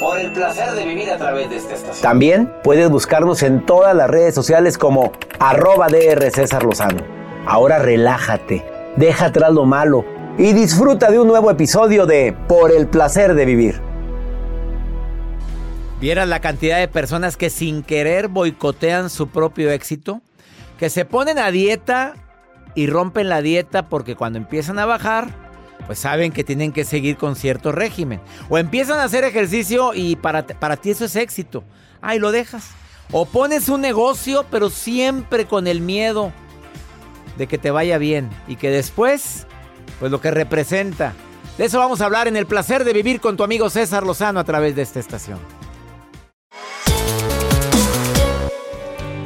Por el placer de vivir a través de esta estación. También puedes buscarnos en todas las redes sociales como arroba DR César Lozano. Ahora relájate, deja atrás lo malo y disfruta de un nuevo episodio de Por el placer de vivir. ¿Vieras la cantidad de personas que sin querer boicotean su propio éxito? Que se ponen a dieta y rompen la dieta porque cuando empiezan a bajar, pues saben que tienen que seguir con cierto régimen. O empiezan a hacer ejercicio y para, para ti eso es éxito. Ahí lo dejas. O pones un negocio, pero siempre con el miedo de que te vaya bien y que después, pues lo que representa. De eso vamos a hablar en el placer de vivir con tu amigo César Lozano a través de esta estación.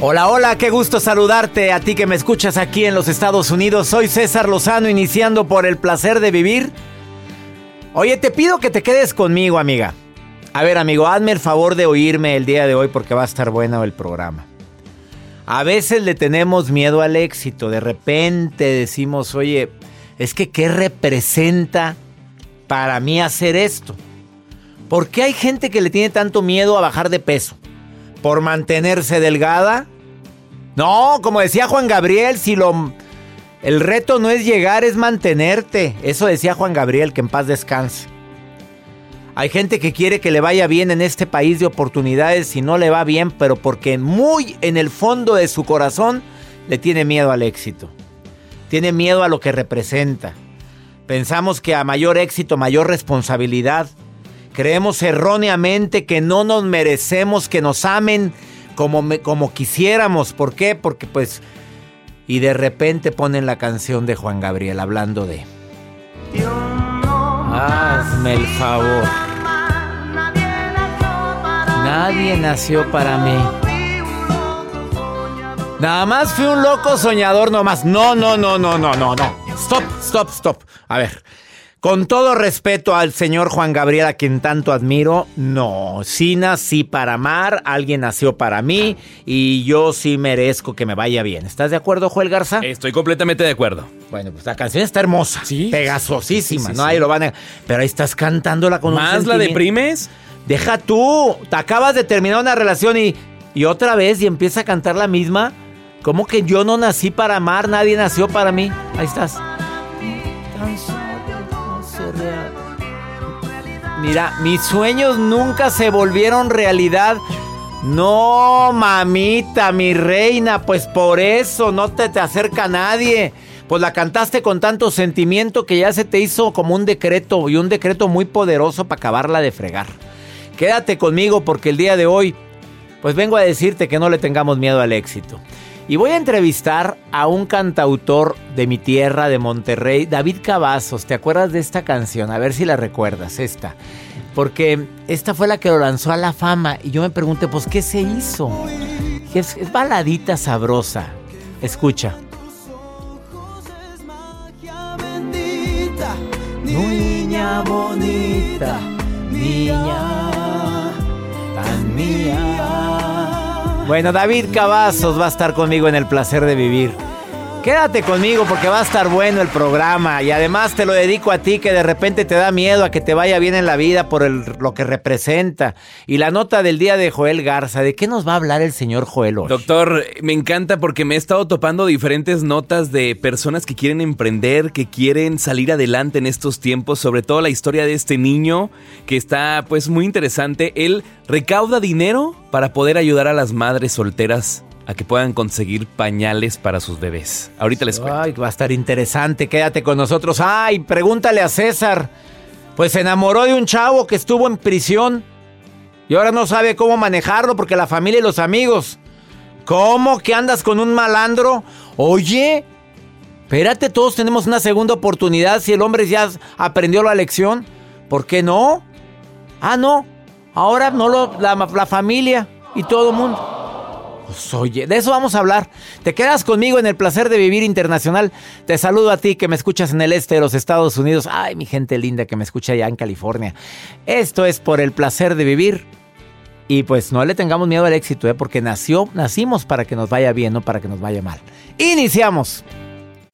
Hola, hola, qué gusto saludarte a ti que me escuchas aquí en los Estados Unidos. Soy César Lozano, iniciando por el placer de vivir. Oye, te pido que te quedes conmigo, amiga. A ver, amigo, hazme el favor de oírme el día de hoy porque va a estar bueno el programa. A veces le tenemos miedo al éxito. De repente decimos, oye, es que ¿qué representa para mí hacer esto? ¿Por qué hay gente que le tiene tanto miedo a bajar de peso? ¿Por mantenerse delgada? No, como decía Juan Gabriel, si lo... El reto no es llegar, es mantenerte. Eso decía Juan Gabriel, que en paz descanse. Hay gente que quiere que le vaya bien en este país de oportunidades y no le va bien, pero porque muy en el fondo de su corazón le tiene miedo al éxito. Tiene miedo a lo que representa. Pensamos que a mayor éxito, mayor responsabilidad. Creemos erróneamente que no nos merecemos que nos amen como, me- como quisiéramos. ¿Por qué? Porque pues... Y de repente ponen la canción de Juan Gabriel hablando de... Hazme el favor. Nadie nació para mí. Nada más fui un loco soñador nomás. No, no, no, no, no, no, no. Stop, stop, stop. A ver. Con todo respeto al señor Juan Gabriel, a quien tanto admiro, no, sí nací para amar, alguien nació para mí y yo sí merezco que me vaya bien. ¿Estás de acuerdo, Joel Garza? Estoy completamente de acuerdo. Bueno, pues la canción está hermosa. Sí. Pegazosísima, Sí, sí, ¿no? sí. Ahí lo van a... Pero ahí estás cantándola con un ¿Más la sentimiento. deprimes? Deja tú. Te acabas de terminar una relación y Y otra vez y empieza a cantar la misma. Como que yo no nací para amar, nadie nació para mí. Ahí estás. Mira, mis sueños nunca se volvieron realidad. No, mamita, mi reina, pues por eso no te, te acerca nadie. Pues la cantaste con tanto sentimiento que ya se te hizo como un decreto y un decreto muy poderoso para acabarla de fregar. Quédate conmigo porque el día de hoy, pues vengo a decirte que no le tengamos miedo al éxito. Y voy a entrevistar a un cantautor de mi tierra, de Monterrey, David Cavazos. ¿Te acuerdas de esta canción? A ver si la recuerdas, esta. Porque esta fue la que lo lanzó a la fama. Y yo me pregunté, pues, ¿qué se hizo? Es, es baladita sabrosa. Escucha. Niña bonita, niña tan mía. Bueno, David Cavazos va a estar conmigo en el placer de vivir. Quédate conmigo porque va a estar bueno el programa y además te lo dedico a ti que de repente te da miedo a que te vaya bien en la vida por lo que representa. Y la nota del día de Joel Garza, ¿de qué nos va a hablar el señor Joel hoy? Doctor, me encanta porque me he estado topando diferentes notas de personas que quieren emprender, que quieren salir adelante en estos tiempos, sobre todo la historia de este niño que está pues muy interesante. Él recauda dinero para poder ayudar a las madres solteras a que puedan conseguir pañales para sus bebés. Ahorita les cuento. Ay, va a estar interesante. Quédate con nosotros. Ay, pregúntale a César. Pues se enamoró de un chavo que estuvo en prisión y ahora no sabe cómo manejarlo porque la familia y los amigos. ¿Cómo que andas con un malandro? Oye, espérate, todos tenemos una segunda oportunidad si el hombre ya aprendió la lección. ¿Por qué no? Ah, no. Ahora no lo, la, la familia y todo el mundo. Oye, de eso vamos a hablar. Te quedas conmigo en el placer de vivir internacional. Te saludo a ti que me escuchas en el este de los Estados Unidos. Ay, mi gente linda que me escucha allá en California. Esto es por el placer de vivir. Y pues no le tengamos miedo al éxito, ¿eh? porque nació, nacimos para que nos vaya bien, no para que nos vaya mal. Iniciamos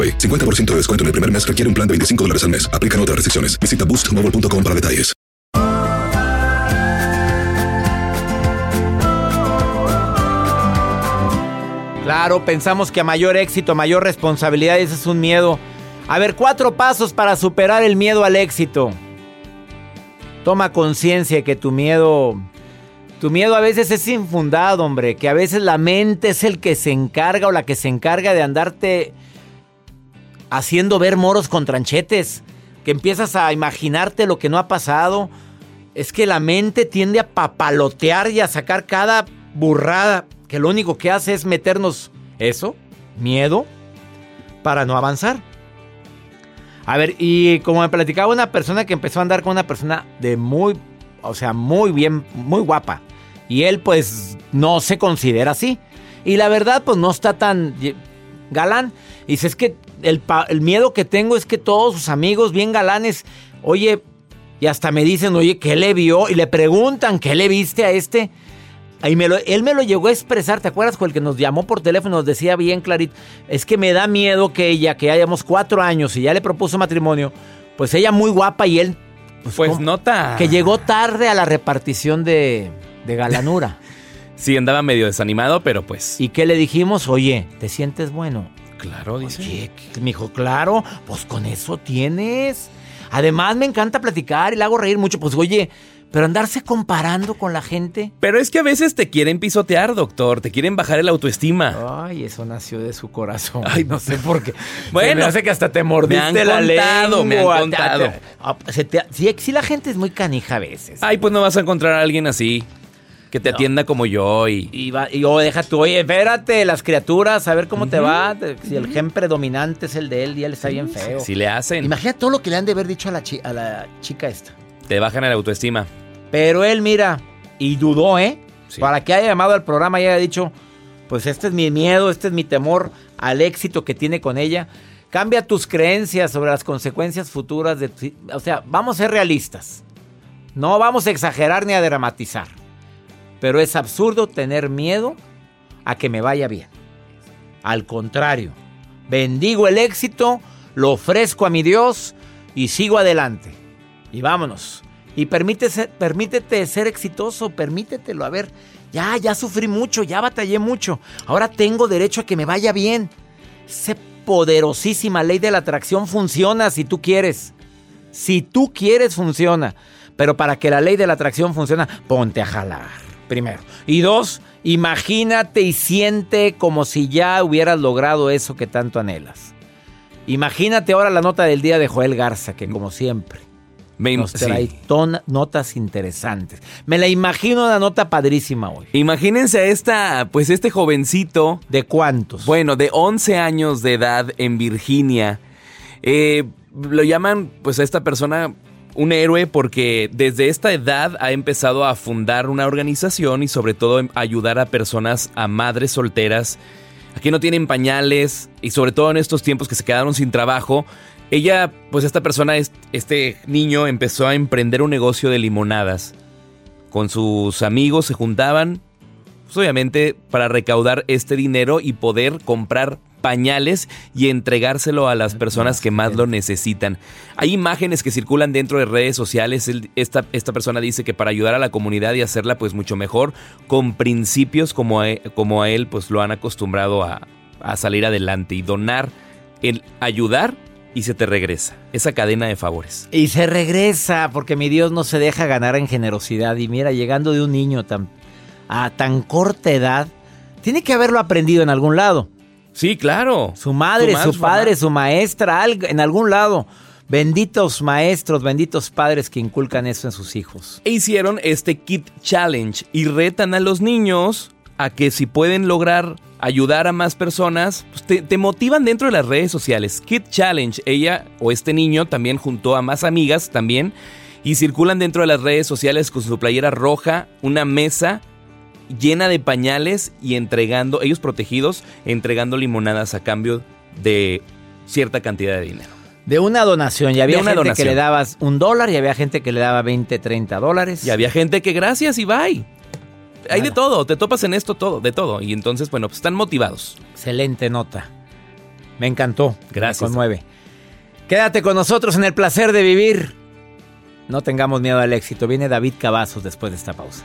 AroPay. 50% de descuento en el primer mes requiere un plan de 25 dólares al mes. Aplican otras restricciones. Visita boostmobile.com para detalles. Claro, pensamos que a mayor éxito, mayor responsabilidad, ese es un miedo. A ver, cuatro pasos para superar el miedo al éxito. Toma conciencia que tu miedo tu miedo a veces es infundado, hombre, que a veces la mente es el que se encarga o la que se encarga de andarte haciendo ver moros con tranchetes, que empiezas a imaginarte lo que no ha pasado. Es que la mente tiende a papalotear y a sacar cada burrada, que lo único que hace es meternos eso, miedo, para no avanzar. A ver, y como me platicaba una persona que empezó a andar con una persona de muy, o sea, muy bien, muy guapa. Y él pues no se considera así. Y la verdad pues no está tan galán. Y dice, es que el, miedo que tengo es que todos sus amigos bien galanes, oye, y hasta me dicen, oye, ¿qué le vio? Y le preguntan, ¿qué le viste a este? Ahí me lo- él me lo llegó a expresar, ¿te acuerdas? Con el que nos llamó por teléfono, nos decía bien clarito, es que me da miedo que ella, que hayamos cuatro años y ya le propuso matrimonio, pues ella muy guapa y él... Pues ¿cómo? nota. Que llegó tarde a la repartición de, de galanura. Sí, andaba medio desanimado, pero pues. ¿Y qué le dijimos? Oye, ¿te sientes bueno? Claro, dice. Oye, me dijo, claro, pues con eso tienes. Además, me encanta platicar y le hago reír mucho. Pues oye, pero andarse comparando con la gente. Pero es que a veces te quieren pisotear, doctor. Te quieren bajar el autoestima. Ay, eso nació de su corazón. Ay, no sé por qué. Bueno, Se me hace que hasta te mordiste me han la contado, me han contado. Se te- sí, sí, la gente es muy canija a veces. Ay, pues no vas a encontrar a alguien así. Que te atienda como yo y. Y, va, y oh, deja tú, oye, espérate, las criaturas, a ver cómo te va. Si el gen predominante es el de él y él está bien feo. Si le hacen. Imagina todo lo que le han de haber dicho a la, chi- a la chica esta. Te bajan el autoestima. Pero él, mira, y dudó, ¿eh? Para que haya llamado al programa y haya dicho, pues este es mi miedo, este es mi temor al éxito que tiene con ella. Cambia tus creencias sobre las consecuencias futuras de. O sea, vamos a ser realistas. No vamos a exagerar ni a dramatizar. Pero es absurdo tener miedo a que me vaya bien. Al contrario, bendigo el éxito, lo ofrezco a mi Dios y sigo adelante. Y vámonos. Y permítese- permítete ser exitoso, permítetelo. A ver, ya, ya sufrí mucho, ya batallé mucho. Ahora tengo derecho a que me vaya bien. Esa poderosísima ley de la atracción funciona si tú quieres. Si tú quieres, funciona. Pero para que la ley de la atracción funcione, ponte a jalar. Primero. Y dos, imagínate y siente como si ya hubieras logrado eso que tanto anhelas. Imagínate ahora la nota del día de Joel Garza, que como siempre Me nos trae sí. ton- notas interesantes. Me la imagino una nota padrísima hoy. Imagínense a esta, pues este jovencito. ¿De cuántos? Bueno, de 11 años de edad en Virginia. Eh, lo llaman, pues a esta persona un héroe porque desde esta edad ha empezado a fundar una organización y sobre todo em- ayudar a personas, a madres solteras, a que no tienen pañales y sobre todo en estos tiempos que se quedaron sin trabajo. Ella, pues esta persona, es- este niño empezó a emprender un negocio de limonadas. Con sus amigos se juntaban, pues obviamente para recaudar este dinero y poder comprar pañales y entregárselo a las personas que más lo necesitan. Hay imágenes que circulan dentro de redes sociales. Esta, esta persona dice que para ayudar a la comunidad y hacerla pues mucho mejor, con principios como a, como a él pues lo han acostumbrado a, a salir adelante y donar, el ayudar y se te regresa. Esa cadena de favores. Y se regresa porque mi Dios no se deja ganar en generosidad. Y mira, llegando de un niño tan, a tan corta edad, tiene que haberlo aprendido en algún lado. Sí, claro. Su madre, Su padre, su maestra, en algún lado. Benditos maestros, benditos padres que inculcan eso en sus hijos. E hicieron este Kit Challenge y retan a los niños a que si pueden lograr ayudar a más personas, pues te, te motivan dentro de las redes sociales. Kit Challenge, ella o este niño también juntó a más amigas también y circulan dentro de las redes sociales con su playera roja, una mesa llena de pañales y entregando, ellos protegidos, entregando limonadas a cambio de cierta cantidad de dinero. De una donación. Y había De una gente donación. que le dabas un dólar y había gente que le daba 20, 30 dólares. Y había gente que gracias y bye. Hay de todo, te topas en esto todo, de todo. Y entonces, bueno, pues están motivados. Excelente nota. Me encantó. Gracias. Me conmueve. Quédate con nosotros en el placer de vivir. No tengamos miedo al éxito. Viene David Cavazos después de esta pausa.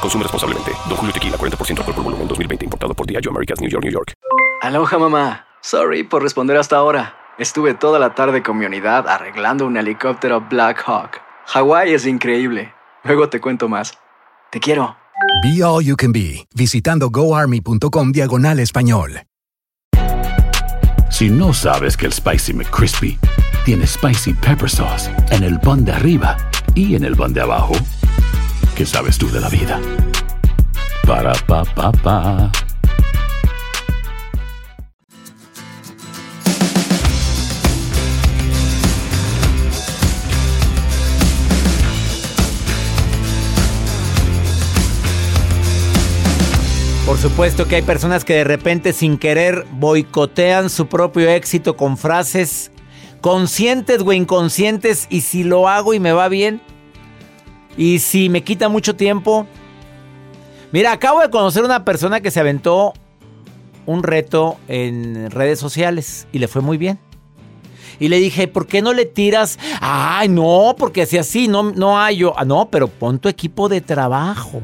Consume responsablemente. Don Julio Tequila, 40% alcohol por volumen, 2020. Importado por Diageo Americas, New York, New York. Aloha mamá. Sorry por responder hasta ahora. Estuve toda la tarde con mi unidad arreglando un helicóptero Black Hawk. Hawái es increíble. Luego te cuento más. Te quiero. Be All You Can Be, visitando goarmy.com diagonal español. Si no sabes que el Spicy McCrispy tiene Spicy Pepper Sauce en el pan de arriba y en el pan de abajo, ¿qué sabes tú de la vida? Para, pa, pa, pa. Por supuesto que hay personas que de repente sin querer boicotean su propio éxito con frases conscientes o inconscientes y si lo hago y me va bien y si me quita mucho tiempo. Mira, acabo de conocer una persona que se aventó un reto en redes sociales y le fue muy bien. Y le dije, ¿por qué no le tiras? Ay, no, porque si así no, no hay yo. Ah, no, pero pon tu equipo de trabajo.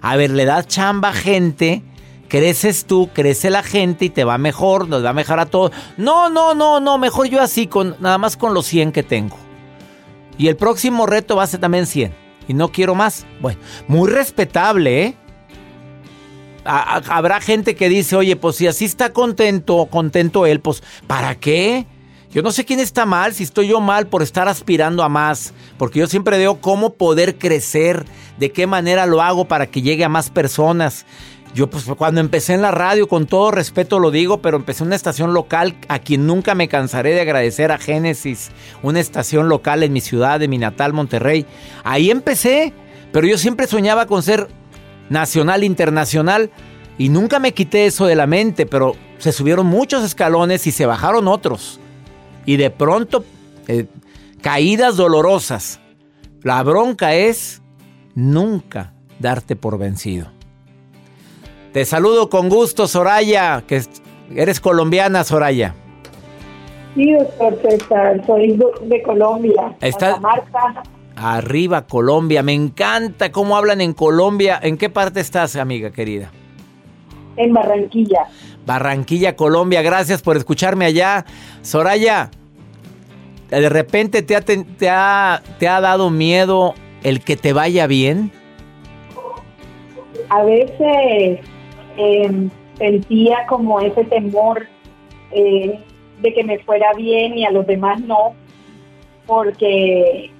A ver, le das chamba a gente, creces tú, crece la gente y te va mejor, nos va a mejorar a todos. No, no, no, no, mejor yo así, con, nada más con los 100 que tengo. Y el próximo reto va a ser también 100. Y no quiero más. Bueno, muy respetable, ¿eh? Habrá gente que dice, oye, pues si así está contento, contento él, pues ¿para qué? Yo no sé quién está mal, si estoy yo mal por estar aspirando a más, porque yo siempre veo cómo poder crecer, de qué manera lo hago para que llegue a más personas. Yo pues cuando empecé en la radio, con todo respeto lo digo, pero empecé una estación local a quien nunca me cansaré de agradecer a Génesis, una estación local en mi ciudad, de mi natal Monterrey. Ahí empecé, pero yo siempre soñaba con ser nacional, internacional, y nunca me quité eso de la mente, pero se subieron muchos escalones y se bajaron otros. Y de pronto, eh, caídas dolorosas. La bronca es nunca darte por vencido. Te saludo con gusto, Soraya, que es- eres colombiana, Soraya. Sí, doctor César, soy de Colombia. Está- Marta, Arriba, Colombia. Me encanta cómo hablan en Colombia. ¿En qué parte estás, amiga querida? en Barranquilla. Barranquilla, Colombia. Gracias por escucharme allá. Soraya, de repente te ha, te, te ha, te ha dado miedo el que te vaya bien. A veces eh, sentía como ese temor eh, de que me fuera bien y a los demás no, porque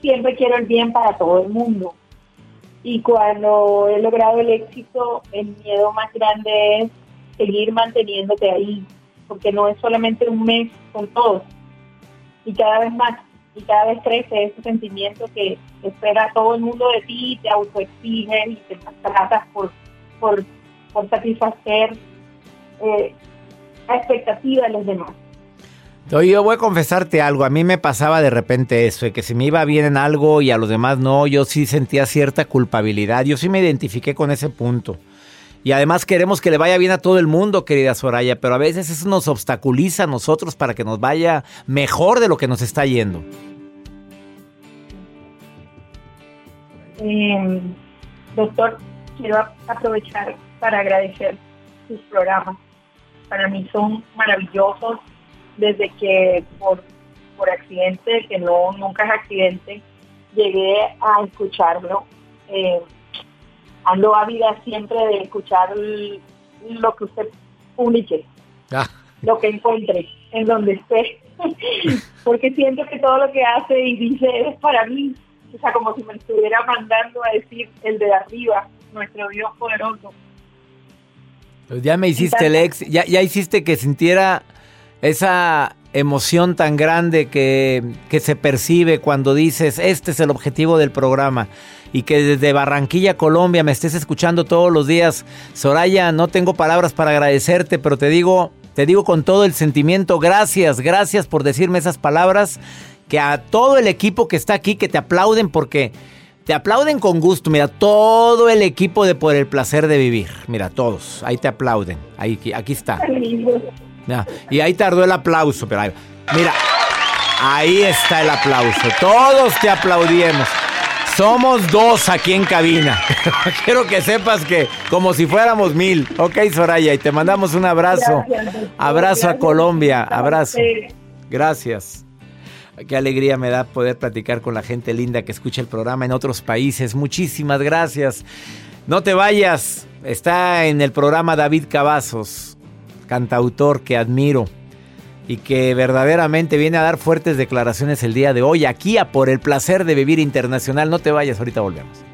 siempre quiero el bien para todo el mundo. Y cuando he logrado el éxito, el miedo más grande es seguir manteniéndote ahí, porque no es solamente un mes con todos, y cada vez más, y cada vez crece ese sentimiento que espera todo el mundo de ti, te autoexiges y te tratas por, por, por satisfacer eh, la expectativa de los demás. Yo voy a confesarte algo. A mí me pasaba de repente eso, de que si me iba bien en algo y a los demás no, yo sí sentía cierta culpabilidad. Yo sí me identifiqué con ese punto. Y además queremos que le vaya bien a todo el mundo, querida Soraya, pero a veces eso nos obstaculiza a nosotros para que nos vaya mejor de lo que nos está yendo. Eh, doctor, quiero aprovechar para agradecer sus programas. Para mí son maravillosos desde que por, por accidente, que no nunca es accidente, llegué a escucharlo. Eh, ando ávida siempre de escuchar lo que usted publique, lo que encuentre, en donde esté. Porque siento que todo lo que hace y dice es para mí. O sea, como si me estuviera mandando a decir el de arriba, nuestro Dios poderoso. Pues ya me hiciste el ex, ya, ya hiciste que sintiera esa emoción tan grande que, que se percibe cuando dices, este es el objetivo del programa. Y que desde Barranquilla, Colombia, me estés escuchando todos los días. Soraya, no tengo palabras para agradecerte, pero te digo, te digo con todo el sentimiento, gracias, gracias por decirme esas palabras. Que a todo el equipo que está aquí, que te aplauden porque te aplauden con gusto. Mira, todo el equipo de Por el Placer de Vivir. Mira, todos. Ahí te aplauden. Ahí, aquí está. Lindo. Y ahí tardó el aplauso, pero mira, ahí está el aplauso. Todos te aplaudimos. Somos dos aquí en cabina. Quiero que sepas que como si fuéramos mil. Ok, Soraya, y te mandamos un abrazo. abrazo a Colombia. Abrazo. Gracias. Qué alegría me da poder platicar con la gente linda que escucha el programa en otros países. Muchísimas gracias. No te vayas. Está en el programa David Cavazos, cantautor que admiro y que verdaderamente viene a dar fuertes declaraciones el día de hoy aquí a por el placer de vivir internacional. No te vayas, ahorita volvemos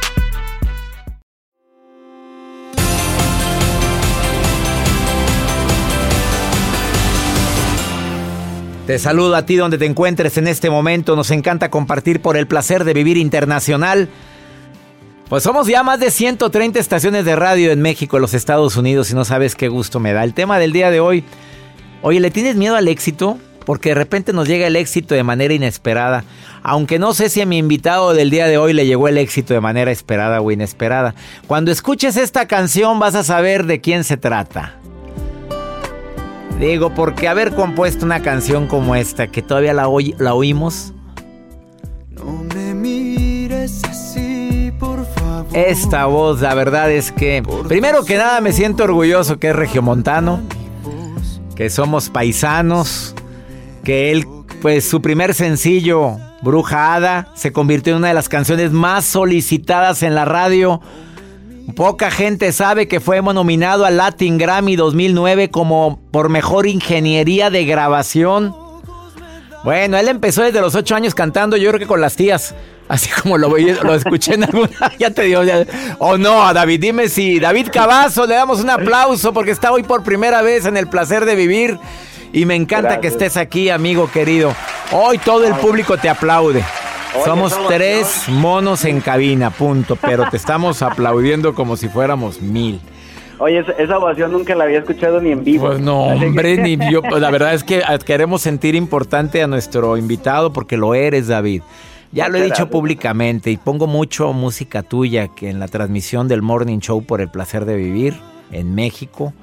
Te saludo a ti donde te encuentres en este momento. Nos encanta compartir por el placer de vivir internacional. Pues somos ya más de 130 estaciones de radio en México, en los Estados Unidos, y no sabes qué gusto me da. El tema del día de hoy, oye, ¿le tienes miedo al éxito? Porque de repente nos llega el éxito de manera inesperada. Aunque no sé si a mi invitado del día de hoy le llegó el éxito de manera esperada o inesperada. Cuando escuches esta canción vas a saber de quién se trata. Digo, porque haber compuesto una canción como esta, que todavía la, la oímos. No me mires así, por favor. Esta voz, la verdad es que, primero que nada, me siento orgulloso que es regiomontano, que somos paisanos, que él, pues su primer sencillo, Bruja Hada, se convirtió en una de las canciones más solicitadas en la radio Poca gente sabe que fue nominado al Latin Grammy 2009 como por mejor ingeniería de grabación. Bueno, él empezó desde los 8 años cantando, yo creo que con las tías. Así como lo, lo escuché en alguna. Ya te digo. O no, a David, dime si. David Cavazo, le damos un aplauso porque está hoy por primera vez en el placer de vivir. Y me encanta que estés aquí, amigo querido. Hoy todo el público te aplaude. Somos tres monos en cabina, punto. Pero te estamos aplaudiendo como si fuéramos mil. Oye, esa ovación nunca la había escuchado ni en vivo. Pues no, hombre, ni yo. La verdad es que queremos sentir importante a nuestro invitado porque lo eres, David. Ya lo he dicho públicamente y pongo mucho música tuya que en la transmisión del Morning Show por el placer de vivir en México.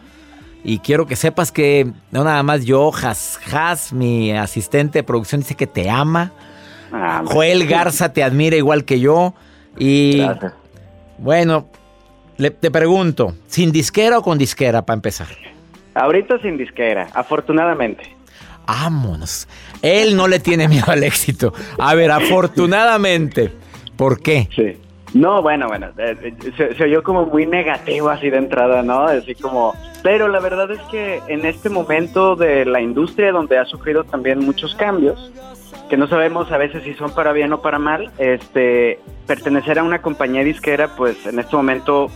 Y quiero que sepas que no nada más yo, Has, Has, mi asistente de producción, dice que te ama Ah, Joel Garza te admira igual que yo. Y bueno, le, te pregunto, ¿sin disquera o con disquera para empezar? Ahorita sin disquera, afortunadamente. Vámonos. Él no le tiene miedo al éxito. A ver, afortunadamente. ¿Por qué? Sí. No, bueno, bueno, eh, eh, se, oyó como muy negativo así de entrada, ¿no? Así como, pero la verdad es que en este momento de la industria donde ha sufrido también muchos cambios, que no sabemos a veces si son para bien o para mal, este, pertenecer a una compañía disquera, pues en este momento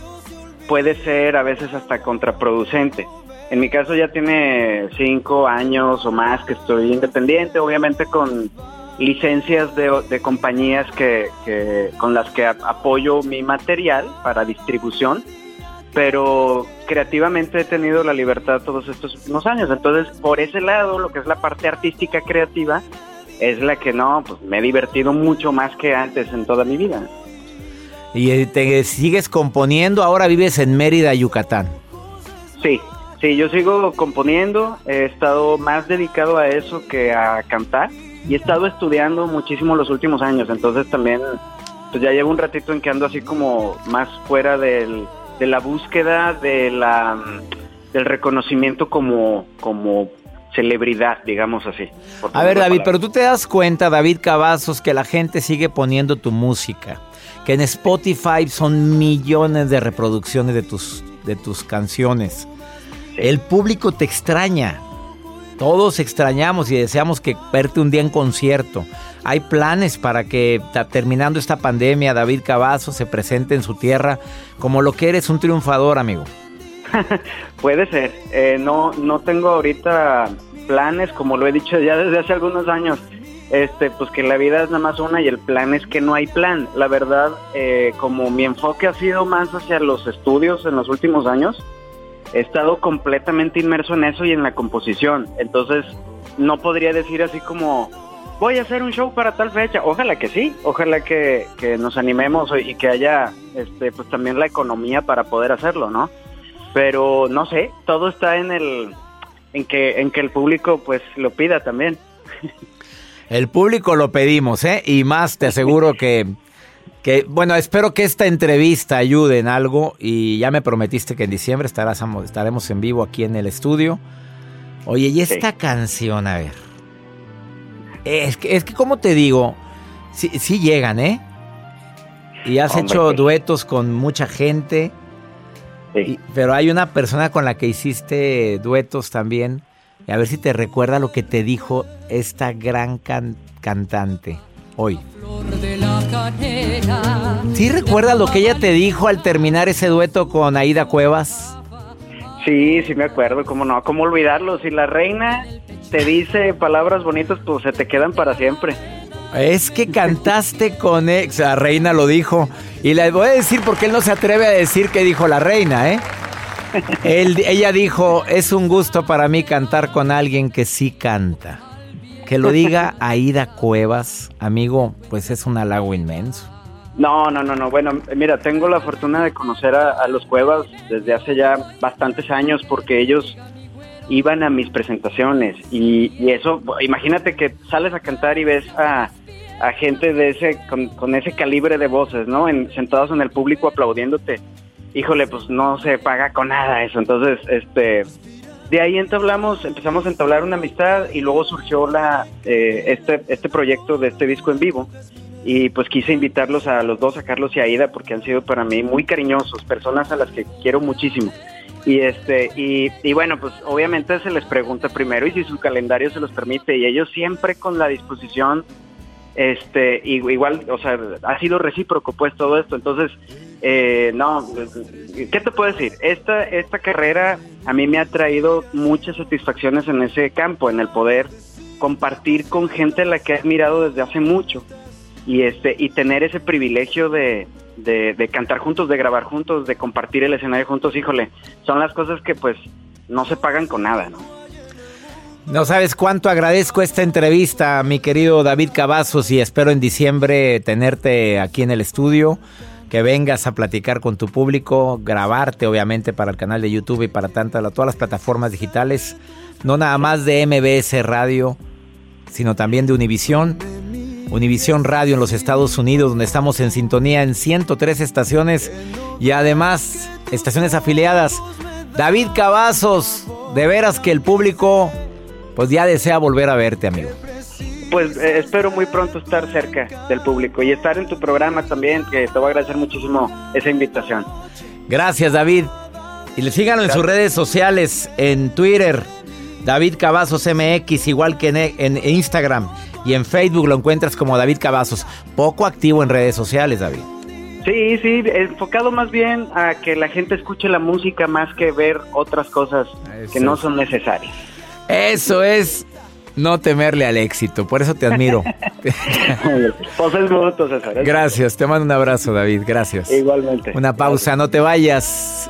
puede ser a veces hasta contraproducente. En mi caso ya tiene cinco años o más que estoy independiente, obviamente con licencias de, de compañías que, que- con las que ap- apoyo mi material para distribución, pero creativamente he tenido la libertad todos estos últimos años. Entonces, por ese lado, lo que es la parte artística creativa es la que no, pues me he divertido mucho más que antes en toda mi vida. Y eh, te sigues componiendo, ahora vives en Mérida, Yucatán. Sí, sí, yo sigo componiendo, he estado más dedicado a eso que a cantar y he estado estudiando muchísimo los últimos años, entonces también pues ya llevo un ratito en que ando así como más fuera del, de la búsqueda de la del reconocimiento como como celebridad, digamos así. A ver, David, pero tú te das cuenta, David Cavazos, que la gente sigue poniendo tu música, que en Spotify son millones de reproducciones de tus, de tus canciones. El público te extraña. Todos extrañamos y deseamos que verte un día en concierto. Hay planes para que terminando esta pandemia David Cavazos se presente en su tierra como lo que eres un triunfador, amigo. Puede ser. Eh, no, no tengo ahorita planes, como lo he dicho ya desde hace algunos años. Este, pues que la vida es nada más una y el plan es que no hay plan. La verdad, eh, como mi enfoque ha sido más hacia los estudios en los últimos años, he estado completamente inmerso en eso y en la composición. Entonces, no podría decir así como voy a hacer un show para tal fecha. Ojalá que sí, ojalá que, nos animemos y que haya, este, pues también la economía para poder hacerlo, ¿no? pero no sé, todo está en el en que en que el público pues lo pida también. El público lo pedimos, ¿eh? Y más te aseguro que, que, bueno, espero que esta entrevista ayude en algo y ya me prometiste que en diciembre estarás, estaremos en vivo aquí en el estudio. Oye, y esta canción, a ver. Es que, es que como te digo, sí, sí llegan, ¿eh? Y has Hombre, hecho duetos con mucha gente. Y- pero hay una persona con la que hiciste duetos también. Y a ver si te recuerda lo que te dijo esta gran can- cantante hoy. ¿Sí recuerdas lo que ella te dijo al terminar ese dueto con Aida Cuevas? Sí, sí me acuerdo, cómo no, cómo olvidarlo. Si la reina te dice palabras bonitas, pues se te quedan para siempre. Es que cantaste con ex, la reina lo dijo. Y le voy a decir porque él no se atreve a decir que dijo la reina, ¿eh? Él- ella dijo, es un gusto para mí cantar con alguien que sí canta. Que lo diga Aida Cuevas, amigo, pues es un halago inmenso. No, no, no, no. Bueno, mira, tengo la fortuna de conocer a, a los Cuevas desde hace ya bastantes años porque ellos iban a mis presentaciones y, y eso, imagínate que sales a cantar y ves a, a gente de ese con, con ese calibre de voces, ¿no? En- sentados en el público aplaudiéndote. Híjole, pues no se paga con nada eso. Entonces, este, de ahí entablamos, empezamos a entablar una amistad y luego surgió la eh, este este proyecto de este disco en vivo y pues quise invitarlos a los dos, a Carlos y a Aida, porque han sido para mí muy cariñosos, personas a las que quiero muchísimo. Y este, y, y bueno, pues obviamente se les pregunta primero y si su calendario se los permite, y ellos siempre con la disposición, este, igual, o sea, ha sido recíproco pues todo esto, entonces, eh, no, ¿qué te puedo decir? Esta, esta carrera a mí me ha traído muchas satisfacciones en ese campo, en el poder compartir con gente a la que he admirado desde hace mucho y este y tener ese privilegio de, de cantar juntos, de grabar juntos, de compartir el escenario juntos, híjole, son las cosas que pues no se pagan con nada, ¿no? No sabes cuánto agradezco esta entrevista, mi querido David Cavazos, y espero en diciembre tenerte aquí en el estudio, que vengas a platicar con tu público, grabarte obviamente para el canal de YouTube y para tantas, todas las plataformas digitales, no nada más de MBS Radio, sino también de Univisión. Univisión Radio en los Estados Unidos, donde estamos en sintonía en 103 estaciones y además estaciones afiliadas. David Cavazos, de veras que el público pues ya desea volver a verte, amigo. Pues eh, espero muy pronto estar cerca del público y estar en tu programa también, que te voy a agradecer muchísimo esa invitación. Gracias, David. Y le síganlo en sus redes sociales, en Twitter, David Cavazos MX, igual que en, en Instagram. Y en Facebook lo encuentras como David Cavazos. Poco activo en redes sociales, David. Sí, sí, enfocado más bien a que la gente escuche la música más que ver otras cosas que no son necesarias. Eso es no temerle al éxito, por eso te admiro. pues es gusto, César. Gracias, te mando un abrazo, David, gracias. Igualmente. Una pausa, no te vayas.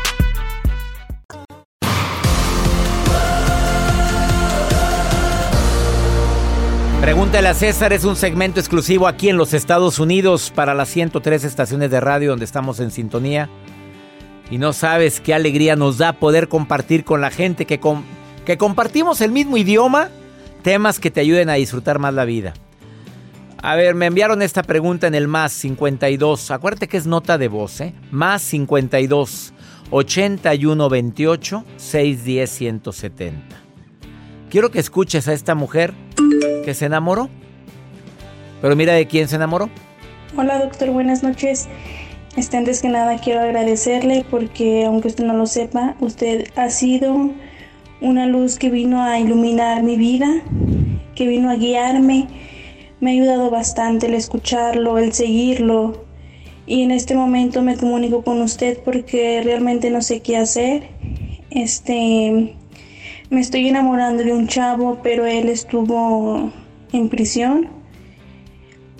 Pregúntale a César es un segmento exclusivo aquí en los Estados Unidos para las 103 estaciones de radio donde estamos en sintonía. Y no sabes qué alegría nos da poder compartir con la gente que, que compartimos el mismo idioma, temas que te ayuden a disfrutar más la vida. A ver, me enviaron esta pregunta en el más 52. Acuérdate que es nota de voz, ¿eh? Más 52 81 28 610 170. Quiero que escuches a esta mujer que se enamoró. Pero mira de quién se enamoró. Hola doctor, buenas noches. Este, antes que nada quiero agradecerle porque aunque usted no lo sepa, usted ha sido una luz que vino a iluminar mi vida, que vino a guiarme. Me ha ayudado bastante el escucharlo, el seguirlo. Y en este momento me comunico con usted porque realmente no sé qué hacer. Este, me estoy enamorando de un chavo, pero él estuvo en prisión.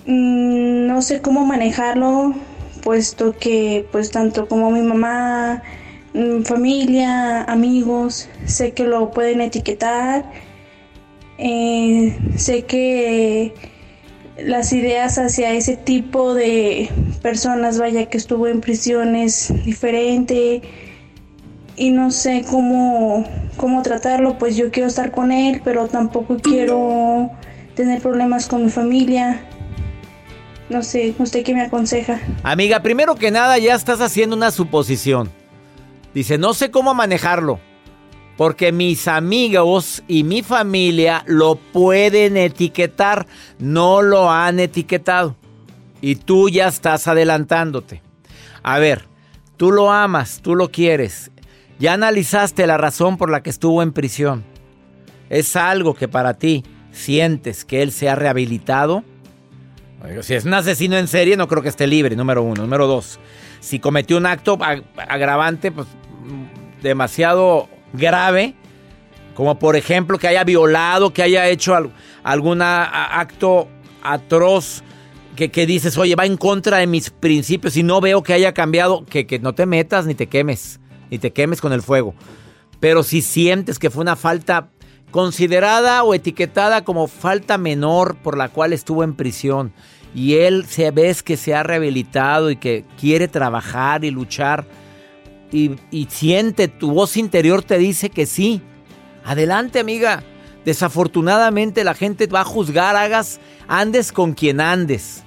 Mm, no sé cómo manejarlo, puesto que pues tanto como mi mamá, mm, familia, amigos, sé que lo pueden etiquetar. Eh, sé que las ideas hacia ese tipo de personas, vaya que estuvo en prisión, es diferente y no sé cómo, cómo tratarlo, pues yo quiero estar con él, pero tampoco quiero tener problemas con mi familia. No sé, ¿usted qué me aconseja? Amiga, primero que nada ya estás haciendo una suposición. Dice, no sé cómo manejarlo, porque mis amigos y mi familia lo pueden etiquetar, no lo han etiquetado. Y tú ya estás adelantándote. A ver, tú lo amas, tú lo quieres, ya analizaste la razón por la que estuvo en prisión. ¿Es algo que para ti sientes que él se ha rehabilitado? Si es un asesino en serie, no creo que esté libre, número uno. Número dos, si cometió un acto agravante, pues demasiado grave, como por ejemplo que haya violado, que haya hecho algún acto atroz, que, dices, oye, va en contra de mis principios y no veo que haya cambiado, que no te metas ni te quemes y te quemes con el fuego. Pero si sientes que fue una falta considerada o etiquetada como falta menor por la cual estuvo en prisión y él se ves que se ha rehabilitado y que quiere trabajar y luchar y, y siente tu voz interior te dice que sí. Adelante, amiga. Desafortunadamente la gente va a juzgar, hagas, andes con quien andes.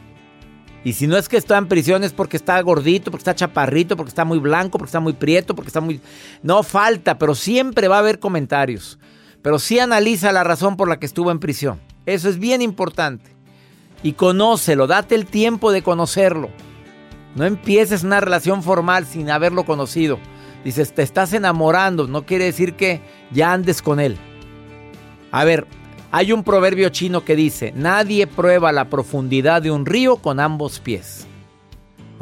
Y si no es que está en prisión es porque está gordito, porque está chaparrito, porque está muy blanco, porque está muy prieto, porque está muy... No falta, pero siempre va a haber comentarios. Pero sí analiza la razón por la que estuvo en prisión. Eso es bien importante. Y conócelo, date el tiempo de conocerlo. No empieces una relación formal sin haberlo conocido. Dices, te estás enamorando, no quiere decir que ya andes con él. A ver, hay un proverbio chino que dice, nadie prueba la profundidad de un río con ambos pies.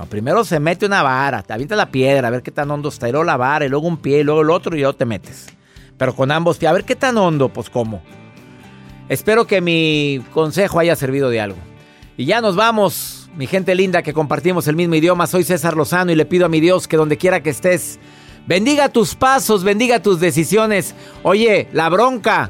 Primero se mete una vara, te avienta la piedra, a ver qué tan hondo está, y luego la vara, y luego un pie, y luego el otro, y luego te metes. Pero con ambos pies, a ver qué tan hondo, pues cómo. Espero que mi consejo haya servido de algo. Y ya nos vamos, mi gente linda que compartimos el mismo idioma. Soy César Lozano y le pido a mi Dios que donde quiera que estés, bendiga tus pasos, bendiga tus decisiones. Oye, la bronca